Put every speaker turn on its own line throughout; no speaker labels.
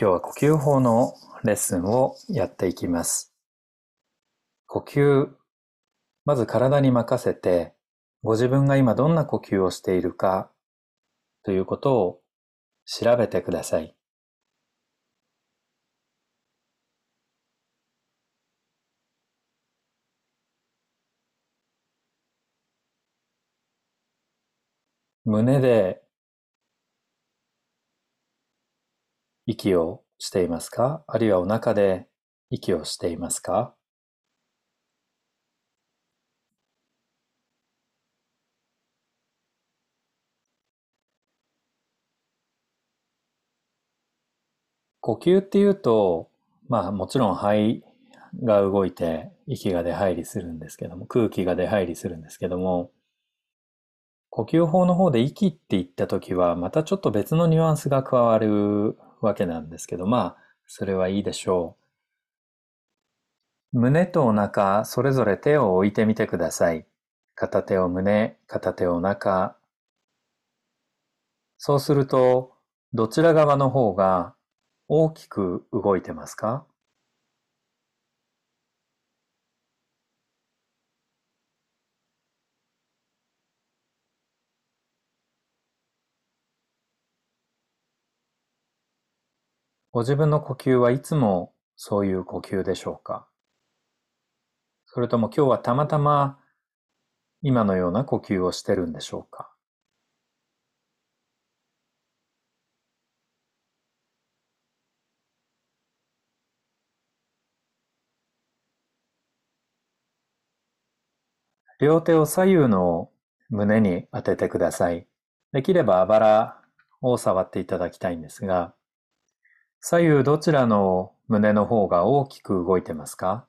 今日は呼吸法のレッスンをやっていきます。呼吸、まず体に任せて、ご自分が今どんな呼吸をしているかということを調べてください。胸で息をしていますか？あるいはお腹で息をしていますか？呼吸っていうと、まあもちろん肺が動いて息が出入りするんですけども、空気が出入りするんですけども、呼吸法の方で息って言った時はまたちょっと別のニュアンスが加わるわけなんですけど、まあ、それはいいでしょう。胸とお腹、それぞれ手を置いてみてください。片手を胸、片手を中。そうすると、どちら側の方が大きく動いてますか？ご自分の呼吸はいつもそういう呼吸でしょうか？それとも今日はたまたま今のような呼吸をしてるんでしょうか？両手を左右の胸に当ててください。できればあばらを触っていただきたいんですが、左右どちらの胸の方が大きく動いてますか？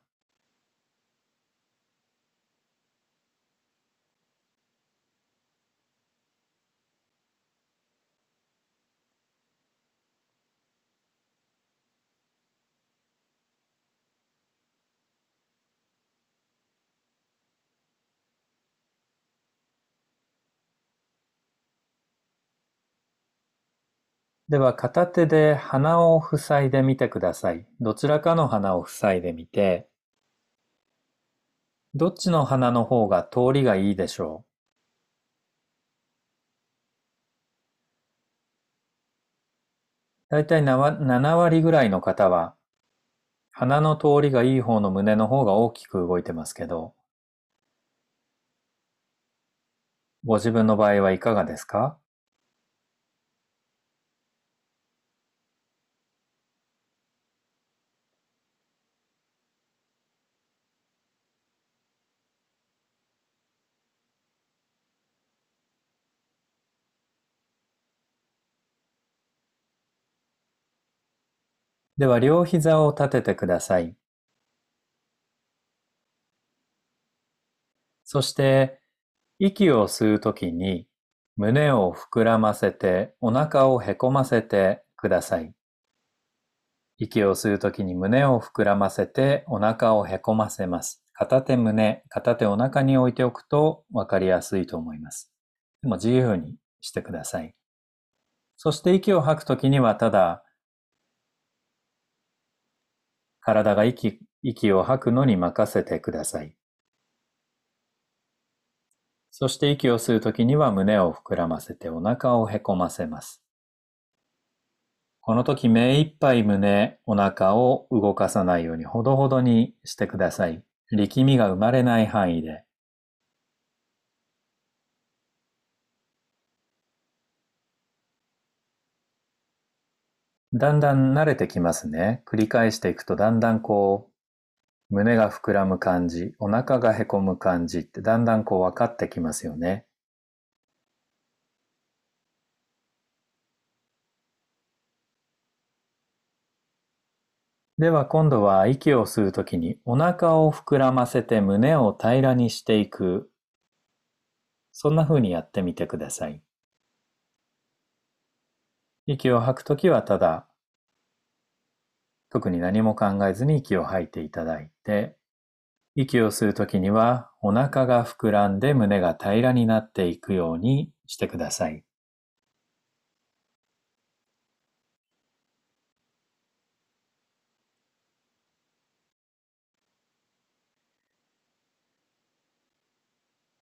では片手で鼻を塞いでみてください。どちらかの鼻を塞いでみて、どっちの鼻の方が通りがいいでしょう？だいたい7割ぐらいの方は、鼻の通りがいい方の胸の方が大きく動いてますけど、ご自分の場合はいかがですか？では両膝を立ててください。そして息を吸うときに胸を膨らませてお腹をへこませてください。息を吸うときに胸を膨らませてお腹をへこませます。片手胸、片手お腹に置いておくとわかりやすいと思います。でも自由にしてください。そして息を吐くときにはただ体が息息を吐くのに任せてください。そして息を吸うときには胸を膨らませてお腹をへこませます。この時目いっぱい胸、お腹を動かさないようにほどほどにしてください。力みが生まれない範囲で。だんだん慣れてきますね。繰り返していくとだんだんこう、胸が膨らむ感じ、お腹がへこむ感じってだんだんこう分かってきますよね。では今度は息を吸うときにお腹を膨らませて胸を平らにしていく。そんな風にやってみてください。息を吐くときはただ、特に何も考えずに息を吐いていただいて、息を吸うときにはお腹が膨らんで胸が平らになっていくようにしてください。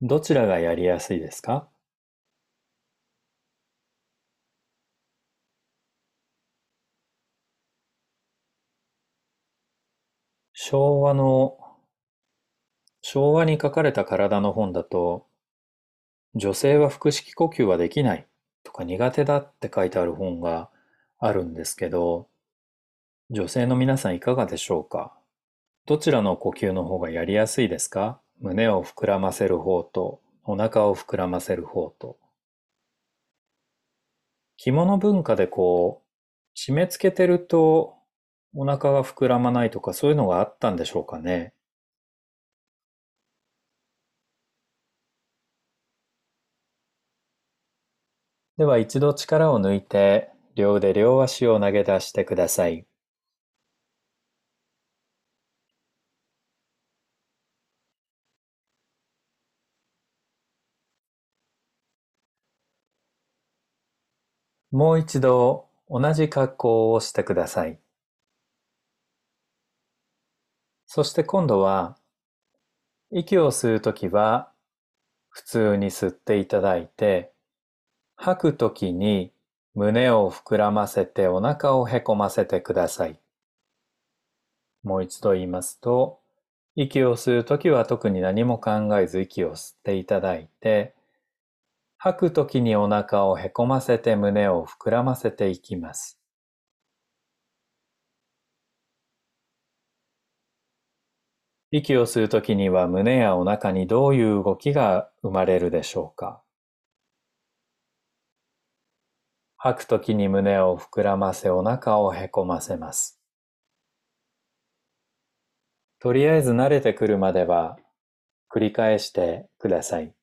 どちらがやりやすいですか？昭和の、昭和に書かれた体の本だと、女性は腹式呼吸はできないとか苦手だって書いてある本があるんですけど、女性の皆さんいかがでしょうか？どちらの呼吸の方がやりやすいですか？胸を膨らませる方とお腹を膨らませる方と。着物文化でこう、締め付けてるとお腹が膨らまないとかそういうのがあったんでしょうかね。では一度力を抜いて両腕両足を投げ出してください。もう一度同じ格好をしてください。そして今度は息を吸うときは普通に吸っていただいて吐くときに胸を膨らませてお腹をへこませてください。もう一度言いますと息を吸うときは特に何も考えず息を吸っていただいて吐くときにお腹をへこませて胸を膨らませていきます。息を吸うときには胸やお腹にどういう動きが生まれるでしょうか？吐くときに胸を膨らませお腹をへこませます。とりあえず慣れてくるまでは繰り返してください。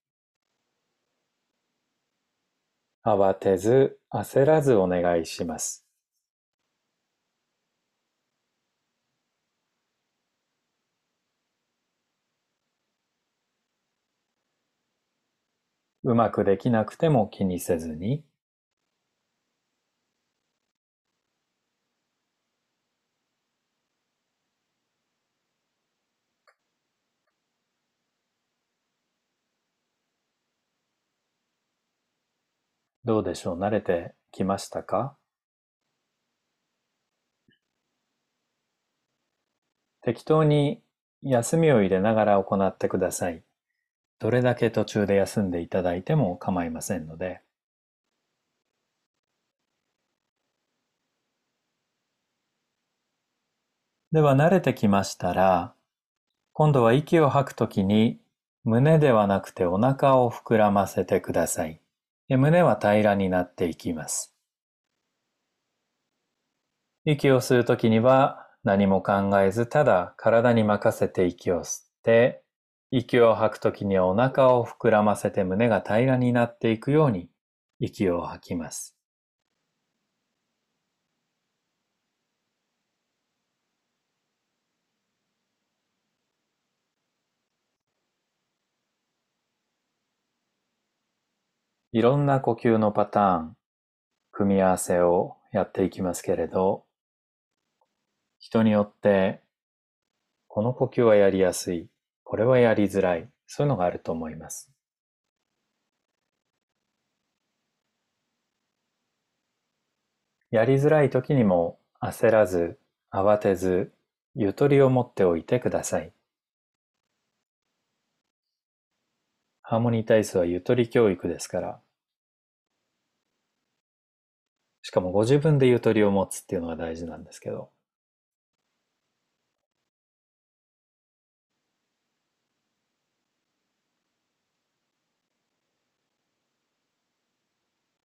慌てず焦らずお願いします。うまくできなくても気にせずに、どうでしょう？慣れてきましたか？適当に休みを入れながら行ってください。どれだけ途中で休んでいただいても構いませんので。では慣れてきましたら、今度は息を吐くときに胸ではなくてお腹を膨らませてください。胸は平らになっていきます。息を吸うときには何も考えずただ体に任せて息を吸って、息を吐くときにはお腹を膨らませて胸が平らになっていくように息を吐きます。いろんな呼吸のパターン、組み合わせをやっていきますけれど、人によってこの呼吸はやりやすい、これはやりづらい、そういうのがあると思います。やりづらい時にも焦らず、慌てず、ゆとりを持っておいてください。ハーモニー体操はゆとり教育ですから。しかもご自分でゆとりを持つっていうのが大事なんですけど。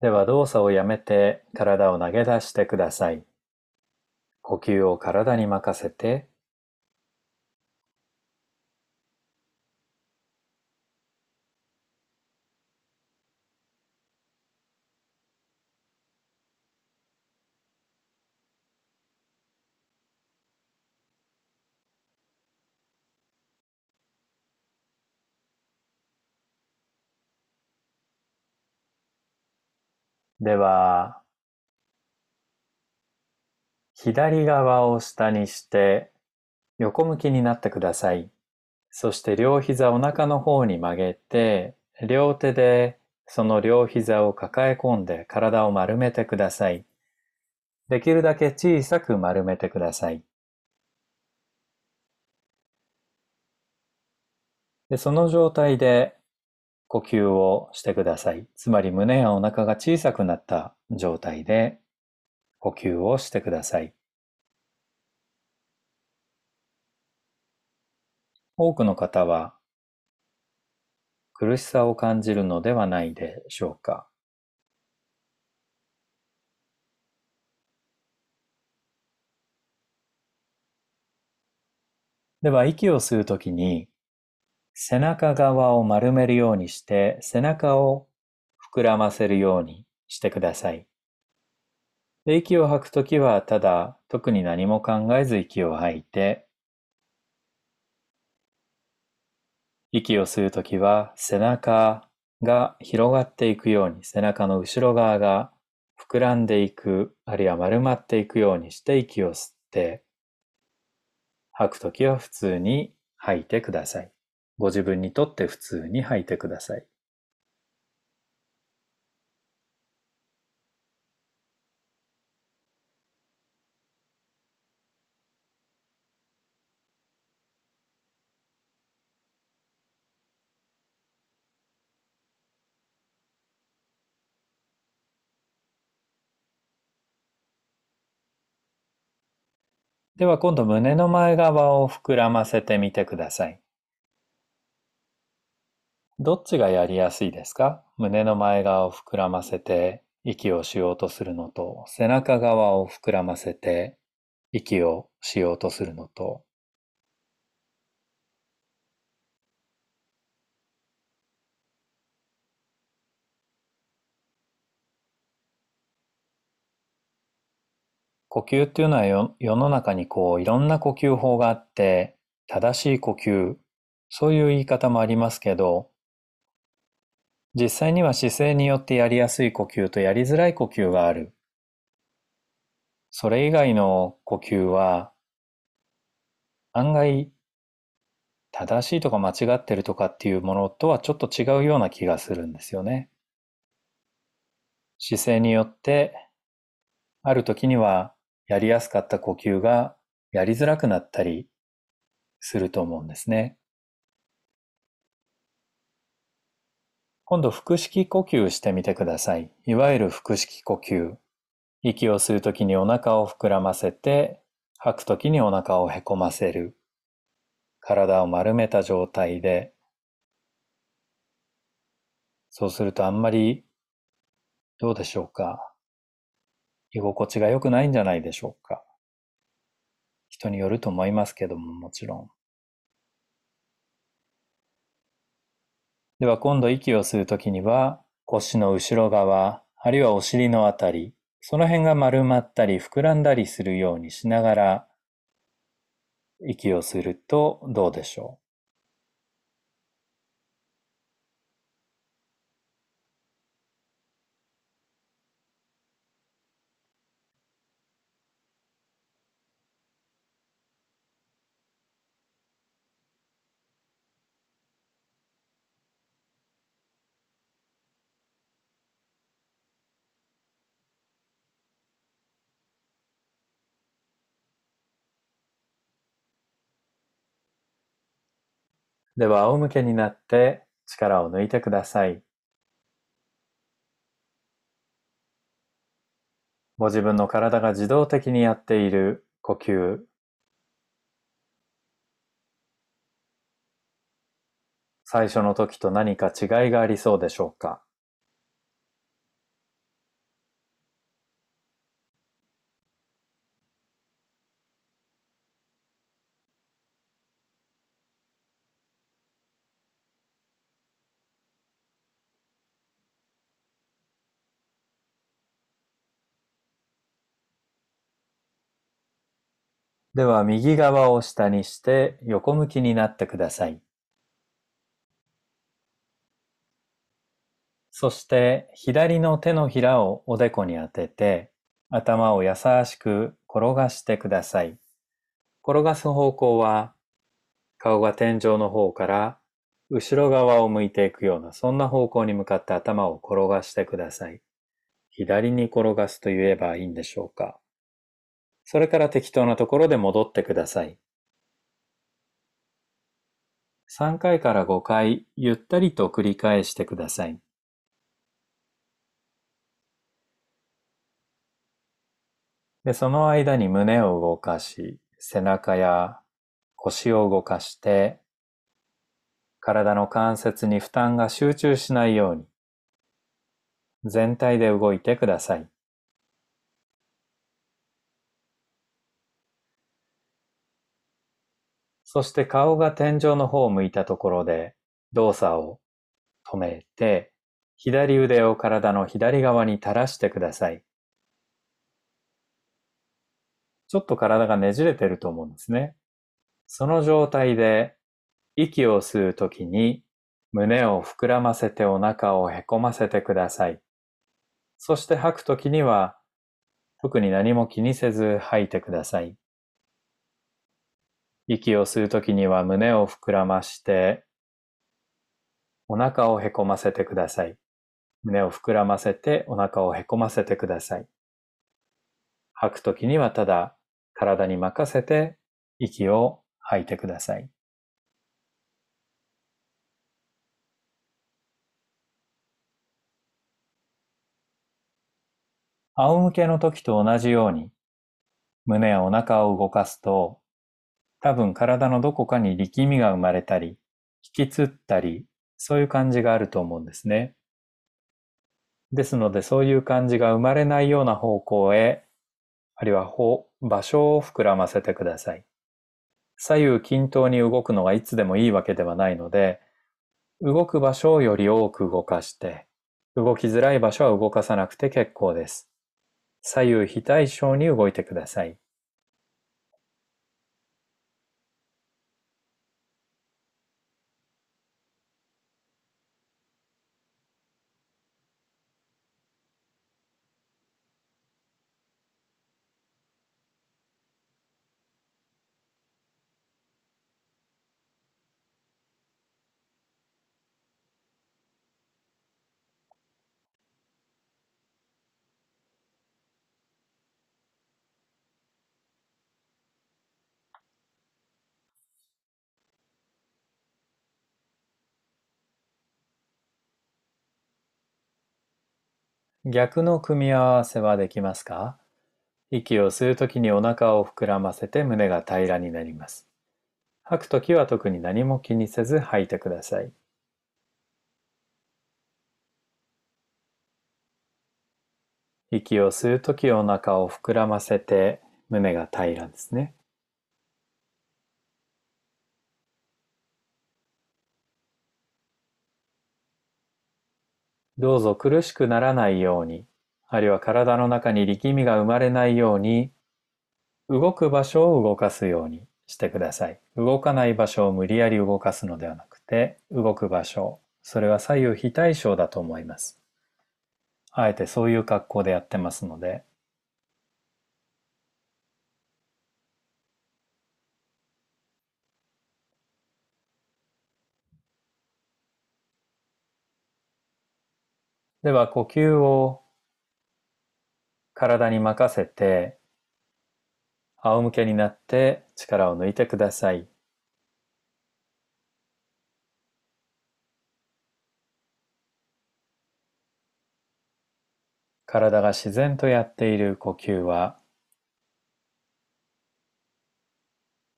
では動作をやめて体を投げ出してください。呼吸を体に任せてでは、左側を下にして横向きになってください。そして両膝お腹の方に曲げて、両手でその両膝を抱え込んで体を丸めてください。できるだけ小さく丸めてください。でその状態で呼吸をしてください。つまり胸やお腹が小さくなった状態で呼吸をしてください。多くの方は苦しさを感じるのではないでしょうか。では息を吸うときに背中側を丸めるようにして背中を膨らませるようにしてください。で息を吐くときはただ特に何も考えず息を吐いて息を吸うときは背中が広がっていくように背中の後ろ側が膨らんでいくあるいは丸まっていくようにして息を吸って吐くときは普通に吐いてください。ご自分にとって普通に吐いてください。では今度胸の前側を膨らませてみてください。どっちがやりやすいですか？胸の前側を膨らませて息をしようとするのと、背中側を膨らませて息をしようとするのと、呼吸っていうのは世の中にこういろんな呼吸法があって、正しい呼吸、そういう言い方もありますけど、実際には姿勢によってやりやすい呼吸とやりづらい呼吸がある。それ以外の呼吸は案外正しいとか間違ってるとかっていうものとはちょっと違うような気がするんですよね。姿勢によってある時にはやりやすかった呼吸がやりづらくなったりすると思うんですね。今度腹式呼吸してみてください。いわゆる腹式呼吸。息を吸うときにお腹を膨らませて、吐くときにお腹をへこませる。体を丸めた状態で、そうするとあんまり、どうでしょうか。居心地が良くないんじゃないでしょうか。人によると思いますけども、もちろん。では今度息を吸うときには腰の後ろ側、あるいはお尻のあたり、その辺が丸まったり膨らんだりするようにしながら息をするとどうでしょう？では仰向けになって力を抜いてください。ご自分の体が自動的にやっている呼吸最初の時と何か違いがありそうでしょうか？では右側を下にして横向きになってください。そして左の手のひらをおでこに当てて頭を優しく転がしてください。転がす方向は顔が天井の方から後ろ側を向いていくような、そんな方向に向かって頭を転がしてください。左に転がすと言えばいいんでしょうか。それから適当なところで戻ってください。3回から5回ゆったりと繰り返してください。で、その間に胸を動かし、背中や腰を動かして、体の関節に負担が集中しないように、全体で動いてください。そして顔が天井の方を向いたところで動作を止めて、左腕を体の左側に垂らしてください。ちょっと体がねじれてると思うんですね。その状態で息を吸うときに胸を膨らませてお腹をへこませてください。そして吐くときには特に何も気にせず吐いてください。息を吸うときには胸を膨らまして、お腹をへこませてください。胸を膨らませてお腹をへこませてください。吐くときにはただ体に任せて息を吐いてください。仰向けの時と同じように胸やお腹を動かすと多分体のどこかに力みが生まれたり、引きつったり、そういう感じがあると思うんですね。ですので、そういう感じが生まれないような方向へ、あるいは場所を膨らませてください。左右均等に動くのがいつでもいいわけではないので、動く場所をより多く動かして、動きづらい場所は動かさなくて結構です。左右非対称に動いてください。逆の組み合わせはできますか？息を吸うときにお腹を膨らませて胸が平らになります。吐くときは特に何も気にせず吐いてください。息を吸うときお腹を膨らませて胸が平らですね。どうぞ苦しくならないように、あるいは体の中に力みが生まれないように、動く場所を動かすようにしてください。動かない場所を無理やり動かすのではなくて、動く場所、それは左右非対称だと思います。あえてそういう格好でやってますので、では呼吸を体に任せて仰向けになって力を抜いてください。体が自然とやっている呼吸は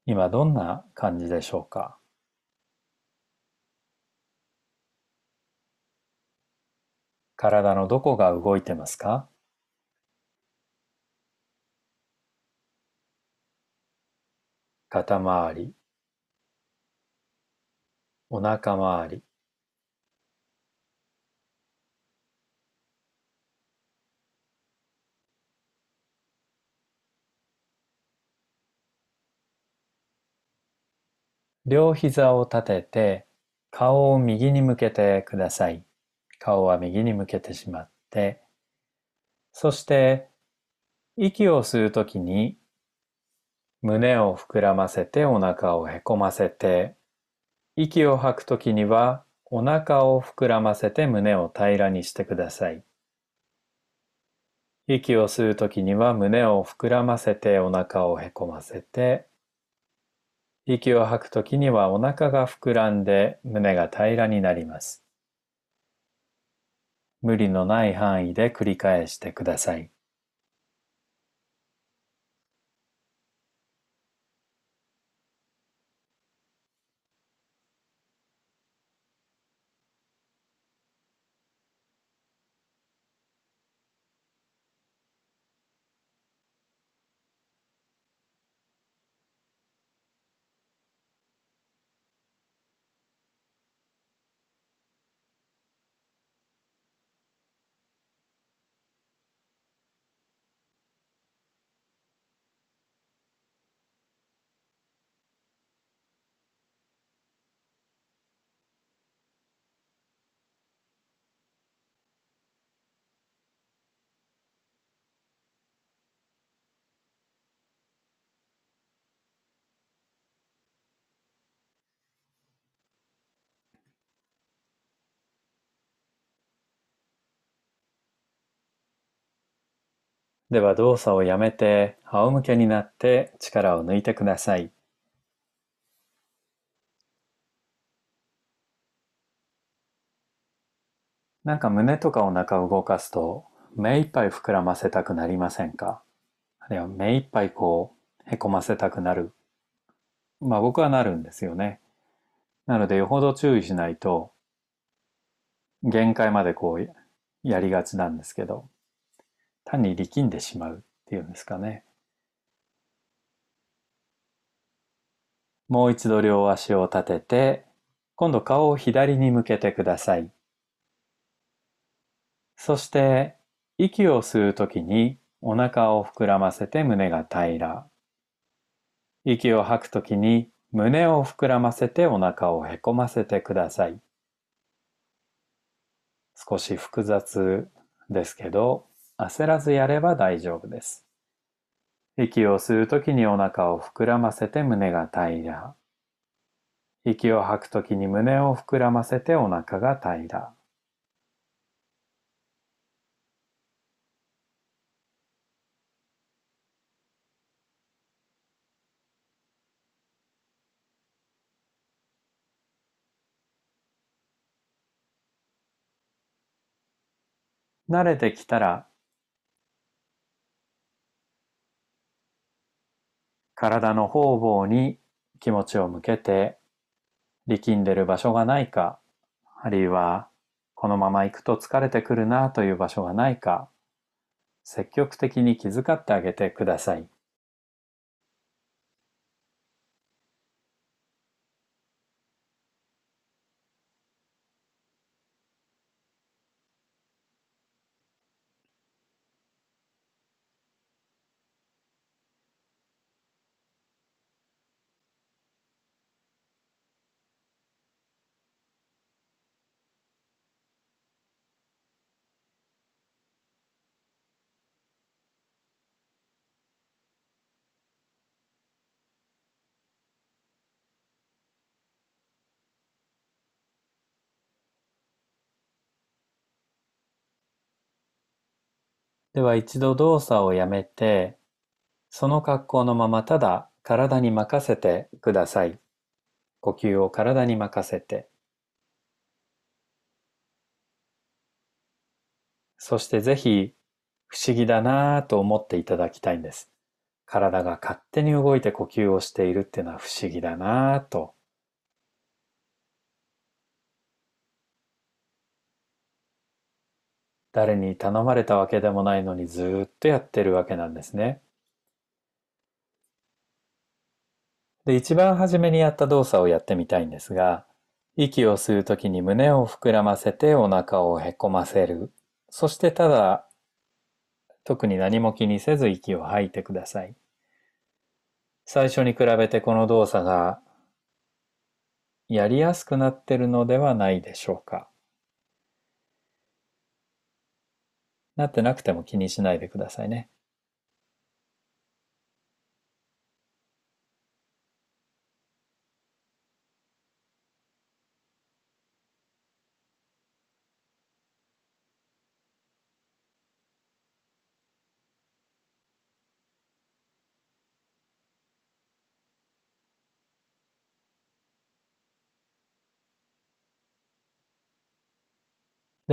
今どんな感じでしょうか？体のどこが動いてますか？肩周り、お腹周り、両膝を立てて顔を右に向けてください。顔は右に向けてしまって、そして息を吸うときに胸を膨らませてお腹をへこませて、息を吐くときにはお腹を膨らませて胸を平らにしてください。息を吸うときには胸を膨らませてお腹をへこませて、息を吐くときにはお腹が膨らんで胸が平らになります。無理のない範囲で繰り返してください。では動作をやめて仰向けになって力を抜いてください。なんか胸とかお腹を動かすと目いっぱい膨らませたくなりませんか？あるいは目いっぱいこうへこませたくなる。まあ僕はなるんですよね。なのでよほど注意しないと限界までこうやりがちなんですけど単に力んでしまうっていうんですかね。もう一度両足を立てて、今度顔を左に向けてください。そして、息を吸うときにお腹を膨らませて胸が平ら。息を吐くときに胸を膨らませてお腹をへこませてください。少し複雑ですけど、焦らずやれば大丈夫です。息を吸うときにお腹を膨らませて胸が平ら。息を吐くときに胸を膨らませてお腹が平ら。慣れてきたら体の方々に気持ちを向けて力んでる場所がないか、あるいはこのまま行くと疲れてくるなという場所がないか、積極的に気遣ってあげてください。では一度動作をやめて、その格好のままただ体に任せてください。呼吸を体に任せて。そしてぜひ不思議だなぁと思っていただきたいんです。体が勝手に動いて呼吸をしているっていうのは不思議だなぁと誰に頼まれたわけでもないのにずっとやってるわけなんですね。で、一番初めにやった動作をやってみたいんですが、息を吸うときに胸を膨らませてお腹をへこませる。そしてただ、特に何も気にせず息を吐いてください。最初に比べてこの動作がやりやすくなってるのではないでしょうか。なってなくても気にしないでくださいね。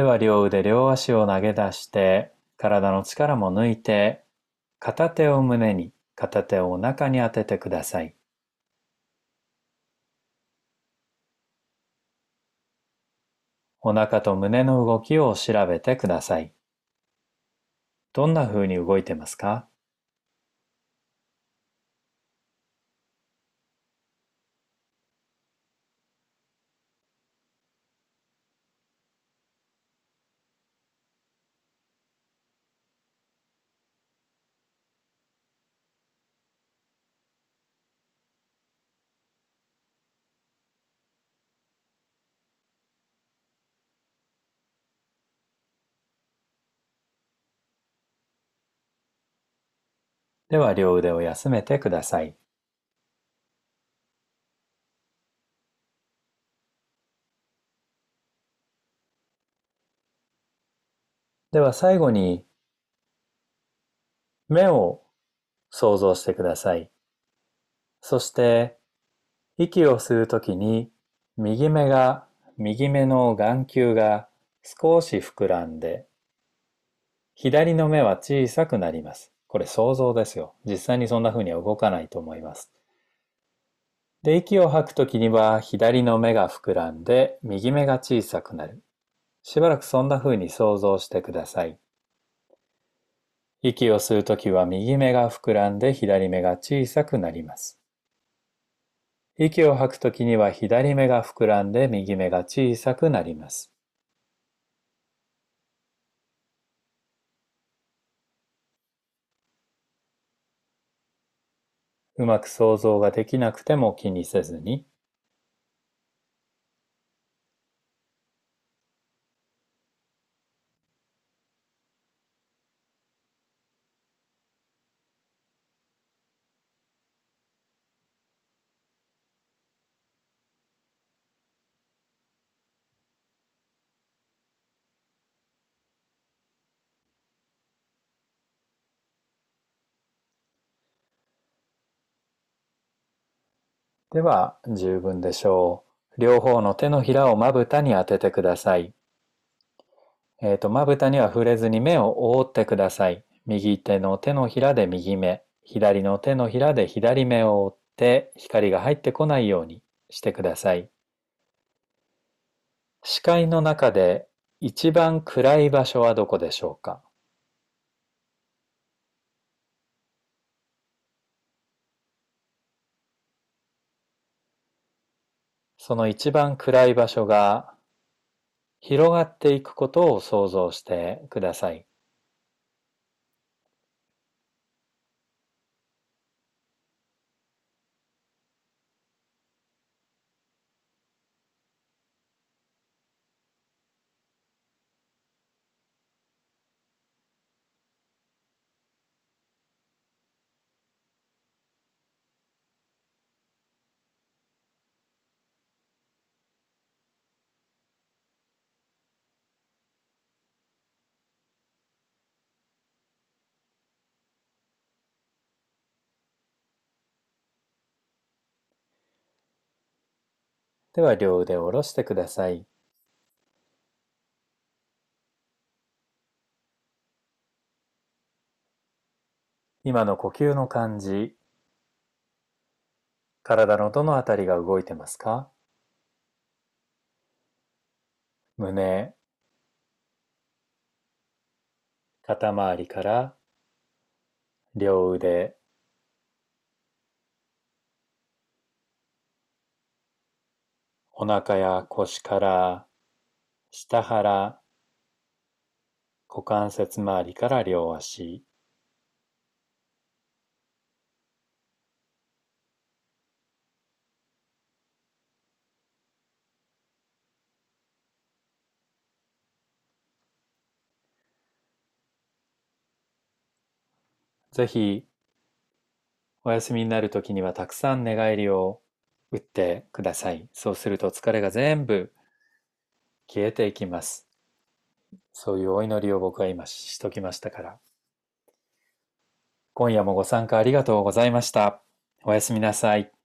では両腕両足を投げ出して体の力も抜いて片手を胸に片手をお腹に当ててください。お腹と胸の動きを調べてください。どんな風に動いてますか？では両腕を休めてください。では最後に目を想像してください。そして息を吸うときに右目が右目の眼球が少し膨らんで左の目は小さくなります。これ想像ですよ。実際にそんな風には動かないと思います。で、息を吐くときには左の目が膨らんで右目が小さくなる。しばらくそんな風に想像してください。息を吸うときは右目が膨らんで左目が小さくなります。息を吐くときには左目が膨らんで右目が小さくなります。うまく想像ができなくても気にせずに、では十分でしょう。両方の手のひらをまぶたに当ててください。えっ、ー、と、まぶたには触れずに目を覆ってください。右手の手のひらで右目、左の手のひらで左目を覆って光が入ってこないようにしてください。視界の中で一番暗い場所はどこでしょうか？その一番暗い場所が広がっていくことを想像してください。では両腕を下ろしてください。今の呼吸の感じ、体のどのあたりが動いてますか？胸、肩周りから両腕、お腹や腰から下腹、股関節周りから両足、ぜひ、お休みになるときにはたくさん寝返りを打ってください。そうすると疲れが全部消えていきます。そういうお祈りを僕は今しときましたから。今夜もご参加ありがとうございました。おやすみなさい。